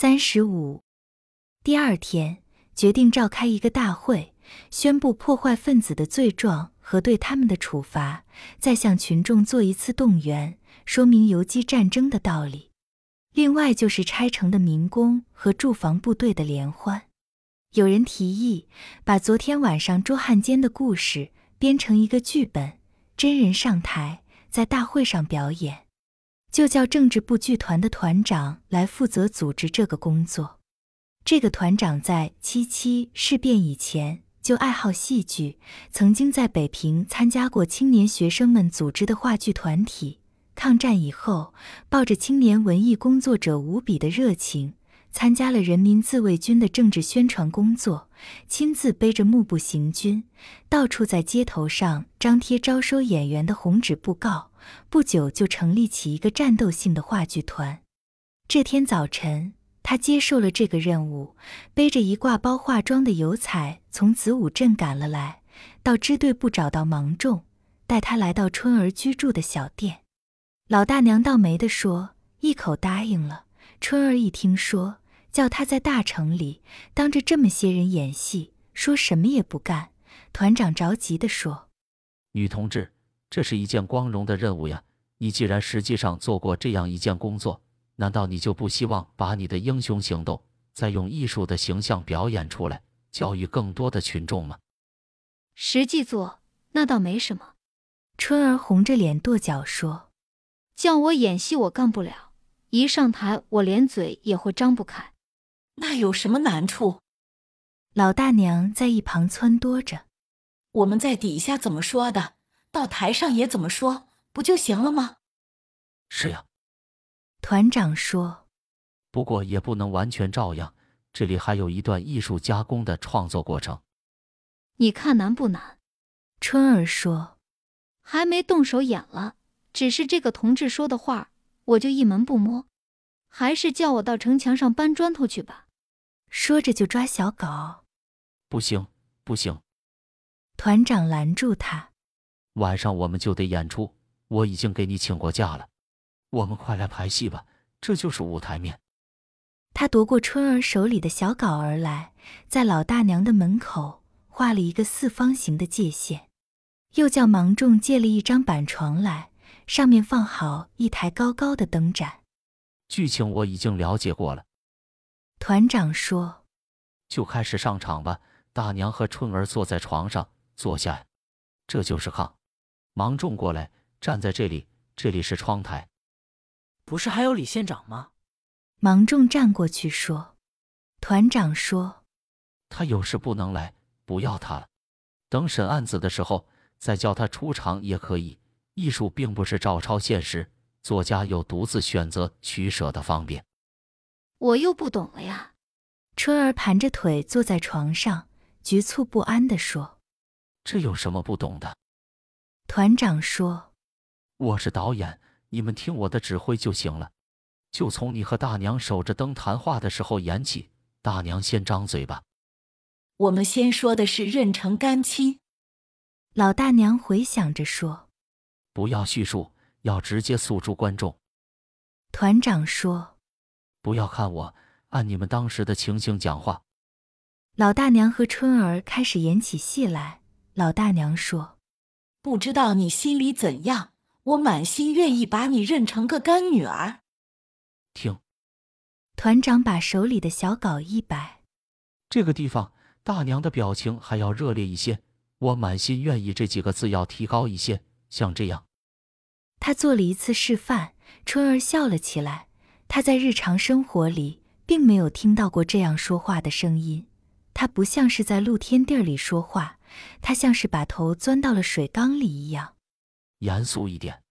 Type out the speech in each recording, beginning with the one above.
三十五。第二天，决定召开一个大会，宣布破坏分子的罪状和对他们的处罚，再向群众做一次动员，说明游击战争的道理。另外就是拆城的民工和驻防部队的联欢。有人提议把昨天晚上捉汉奸的故事编成一个剧本，真人上台在大会上表演，就叫政治部剧团的团长来负责组织这个工作。这个团长在七七事变以前就爱好戏剧，曾经在北平参加过青年学生们组织的话剧团体。抗战以后，抱着青年文艺工作者无比的热情。参加了人民自卫军的政治宣传工作，亲自背着幕布行军，到处在街头上张贴招收演员的红纸布告。不久就成立起一个战斗性的话剧团。这天早晨，他接受了这个任务，背着一挂包化妆的油彩从子午镇赶了来，到支队部找到芒种，带他来到春儿居住的小店。老大娘倒霉的说，一口答应了。春儿一听说叫他在大城里当着这么些人演戏，说什么也不干。团长着急地说：“女同志，这是一件光荣的任务呀！你既然实际上做过这样一件工作，难道你就不希望把你的英雄行动再用艺术的形象表演出来，教育更多的群众吗？”实际做那倒没什么。春儿红着脸跺脚说：“叫我演戏，我干不了。”一上台，我连嘴也会张不开，那有什么难处？老大娘在一旁撺掇着：“我们在底下怎么说的，到台上也怎么说，不就行了吗？”是呀，团长说：“不过也不能完全照样，这里还有一段艺术加工的创作过程。你看难不难？”春儿说：“还没动手演了，只是这个同志说的话。”我就一门不摸，还是叫我到城墙上搬砖头去吧。说着就抓小狗。不行，不行！团长拦住他。晚上我们就得演出，我已经给你请过假了。我们快来排戏吧，这就是舞台面。他夺过春儿手里的小稿而来，在老大娘的门口画了一个四方形的界限，又叫芒种借了一张板床来。上面放好一台高高的灯盏。剧情我已经了解过了。团长说：“就开始上场吧。”大娘和春儿坐在床上坐下，这就是炕。芒种过来，站在这里，这里是窗台。不是还有李县长吗？芒种站过去说：“团长说，他有事不能来，不要他了。等审案子的时候再叫他出场也可以。”艺术并不是照抄现实，作家有独自选择取舍的方便。我又不懂了呀。春儿盘着腿坐在床上，局促不安地说：“这有什么不懂的？”团长说：“我是导演，你们听我的指挥就行了。就从你和大娘守着灯谈话的时候演起。大娘先张嘴吧。我们先说的是妊娠干亲。”老大娘回想着说。不要叙述，要直接诉诸观众。团长说：“不要看我，按你们当时的情形讲话。”老大娘和春儿开始演起戏来。老大娘说：“不知道你心里怎样，我满心愿意把你认成个干女儿。”听，团长把手里的小稿一摆，这个地方大娘的表情还要热烈一些。我满心愿意这几个字要提高一些，像这样。他做了一次示范，春儿笑了起来。他在日常生活里并没有听到过这样说话的声音。他不像是在露天地儿里说话，他像是把头钻到了水缸里一样。严肃一点，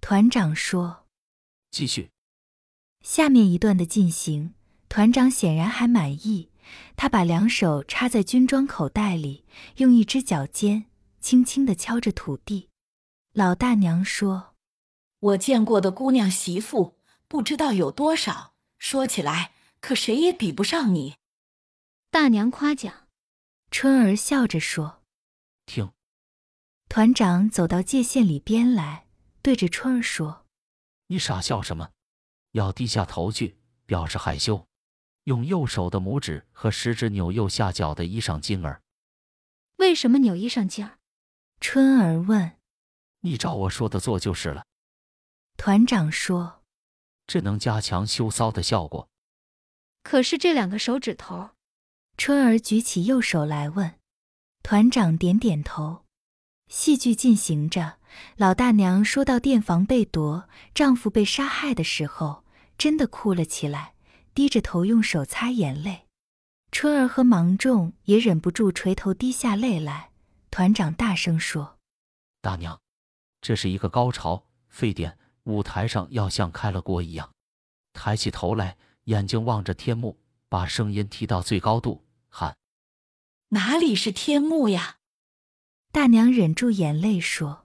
团长说。继续。下面一段的进行，团长显然还满意。他把两手插在军装口袋里，用一只脚尖轻轻地敲着土地。老大娘说：“我见过的姑娘媳妇不知道有多少，说起来可谁也比不上你。”大娘夸奖。春儿笑着说：“听。”团长走到界限里边来，对着春儿说：“你傻笑什么？要低下头去，表示害羞。”用右手的拇指和食指扭右下角的衣裳襟儿。为什么扭衣裳襟儿？春儿问。你照我说的做就是了。团长说。这能加强羞骚的效果。可是这两个手指头……春儿举起右手来问。团长点点头。戏剧进行着，老大娘说到店房被夺、丈夫被杀害的时候，真的哭了起来，低着头用手擦眼泪。春儿和芒种也忍不住垂头滴下泪来。团长大声说：“大娘，这是一个高潮，沸点，舞台上要像开了锅一样。”抬起头来，眼睛望着天幕，把声音提到最高度，喊：“哪里是天幕呀？”大娘忍住眼泪说：“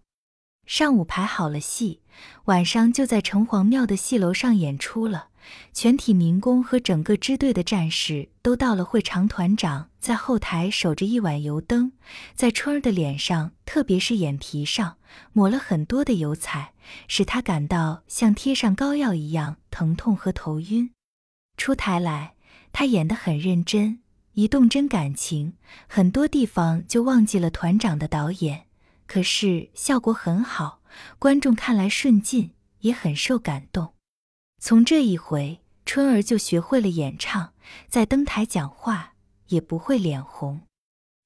上午排好了戏，晚上就在城隍庙的戏楼上演出了。全体民工和整个支队的战士都到了会场。团长在后台守着一碗油灯，在春儿的脸上，特别是眼皮上，抹了很多的油彩，使他感到像贴上膏药一样疼痛和头晕。出台来，他演得很认真。”一动真感情，很多地方就忘记了团长的导演，可是效果很好，观众看来顺劲，也很受感动。从这一回，春儿就学会了演唱，在登台讲话也不会脸红。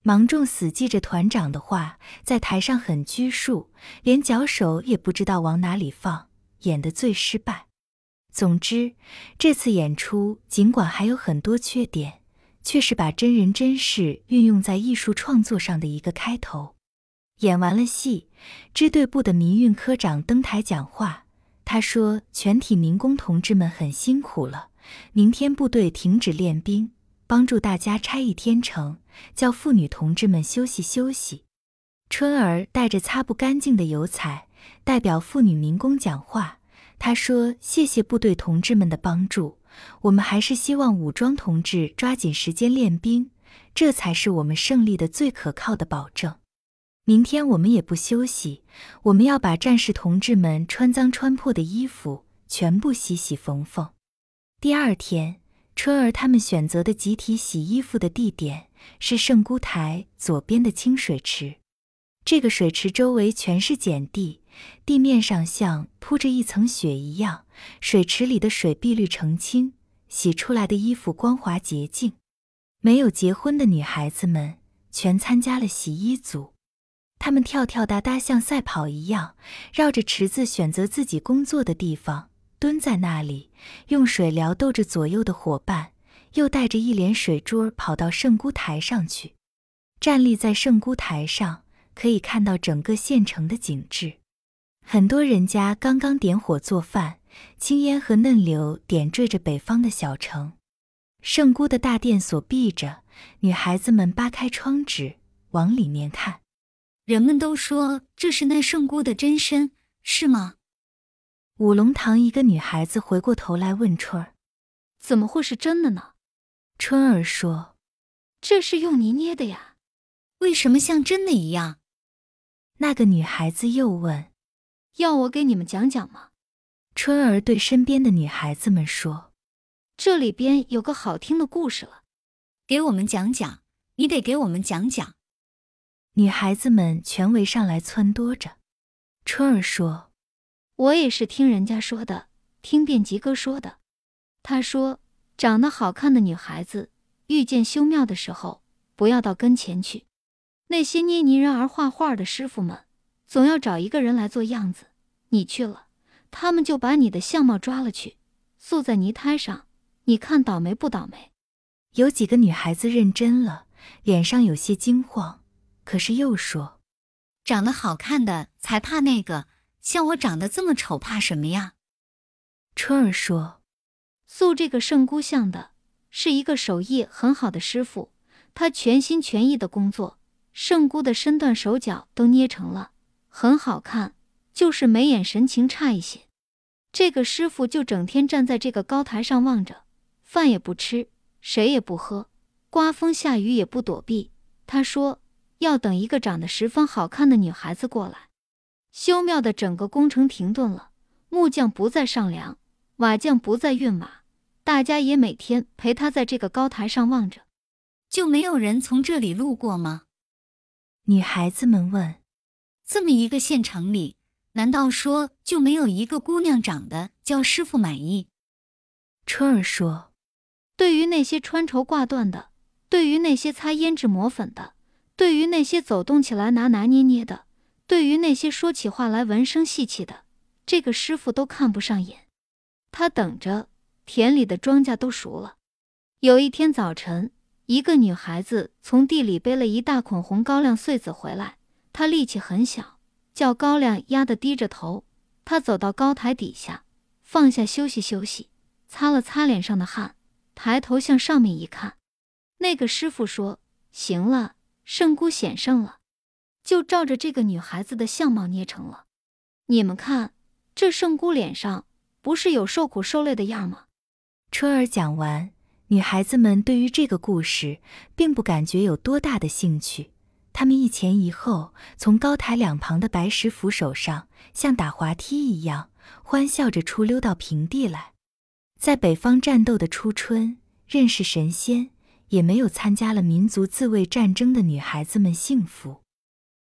芒种死记着团长的话，在台上很拘束，连脚手也不知道往哪里放，演得最失败。总之，这次演出尽管还有很多缺点。却是把真人真事运用在艺术创作上的一个开头。演完了戏，支队部的民运科长登台讲话。他说：“全体民工同志们很辛苦了，明天部队停止练兵，帮助大家拆一天城，叫妇女同志们休息休息。”春儿带着擦不干净的油彩，代表妇女民工讲话。他说：“谢谢部队同志们的帮助。”我们还是希望武装同志抓紧时间练兵，这才是我们胜利的最可靠的保证。明天我们也不休息，我们要把战士同志们穿脏穿破的衣服全部洗洗缝缝。第二天，春儿他们选择的集体洗衣服的地点是圣姑台左边的清水池。这个水池周围全是碱地，地面上像铺着一层雪一样。水池里的水碧绿澄清，洗出来的衣服光滑洁净。没有结婚的女孩子们全参加了洗衣组，他们跳跳哒哒，像赛跑一样，绕着池子选择自己工作的地方，蹲在那里，用水撩逗着左右的伙伴，又带着一脸水珠跑到圣姑台上去。站立在圣姑台上，可以看到整个县城的景致。很多人家刚刚点火做饭。青烟和嫩柳点缀着北方的小城，圣姑的大殿锁闭着，女孩子们扒开窗纸往里面看。人们都说这是那圣姑的真身，是吗？五龙堂一个女孩子回过头来问春儿：“怎么会是真的呢？”春儿说：“这是用泥捏的呀，为什么像真的一样？”那个女孩子又问：“要我给你们讲讲吗？”春儿对身边的女孩子们说：“这里边有个好听的故事了，给我们讲讲。你得给我们讲讲。”女孩子们全围上来撺掇着。春儿说：“我也是听人家说的，听遍吉哥说的。他说，长得好看的女孩子遇见修庙的时候，不要到跟前去。那些捏泥人儿画画的师傅们，总要找一个人来做样子。你去了。”他们就把你的相貌抓了去，塑在泥胎上，你看倒霉不倒霉？有几个女孩子认真了，脸上有些惊慌，可是又说：“长得好看的才怕那个，像我长得这么丑，怕什么呀？”春儿说：“塑这个圣姑像的是一个手艺很好的师傅，他全心全意的工作，圣姑的身段手脚都捏成了，很好看。”就是眉眼神情差一些，这个师傅就整天站在这个高台上望着，饭也不吃，谁也不喝，刮风下雨也不躲避。他说要等一个长得十分好看的女孩子过来。修庙的整个工程停顿了，木匠不再上梁，瓦匠不再运瓦，大家也每天陪他在这个高台上望着。就没有人从这里路过吗？女孩子们问。这么一个县城里，难道说就没有一个姑娘长得叫师傅满意？春儿说：“对于那些穿绸挂缎的，对于那些擦胭脂抹粉的，对于那些走动起来拿拿捏捏的，对于那些说起话来闻声细气的，这个师傅都看不上眼。他等着，田里的庄稼都熟了。有一天早晨。”一个女孩子从地里背了一大捆红高粱穗子回来，她力气很小，叫高粱压得低着头。她走到高台底下，放下休息休息，擦了擦脸上的汗，抬头向上面一看。那个师傅说：“行了，圣姑显圣了，就照着这个女孩子的相貌捏成了。你们看，这圣姑脸上不是有受苦受累的样吗？”春儿讲完。女孩子们对于这个故事并不感觉有多大的兴趣，她们一前一后从高台两旁的白石扶手上，像打滑梯一样欢笑着出溜到平地来。在北方战斗的初春，认识神仙，也没有参加了民族自卫战争的女孩子们幸福。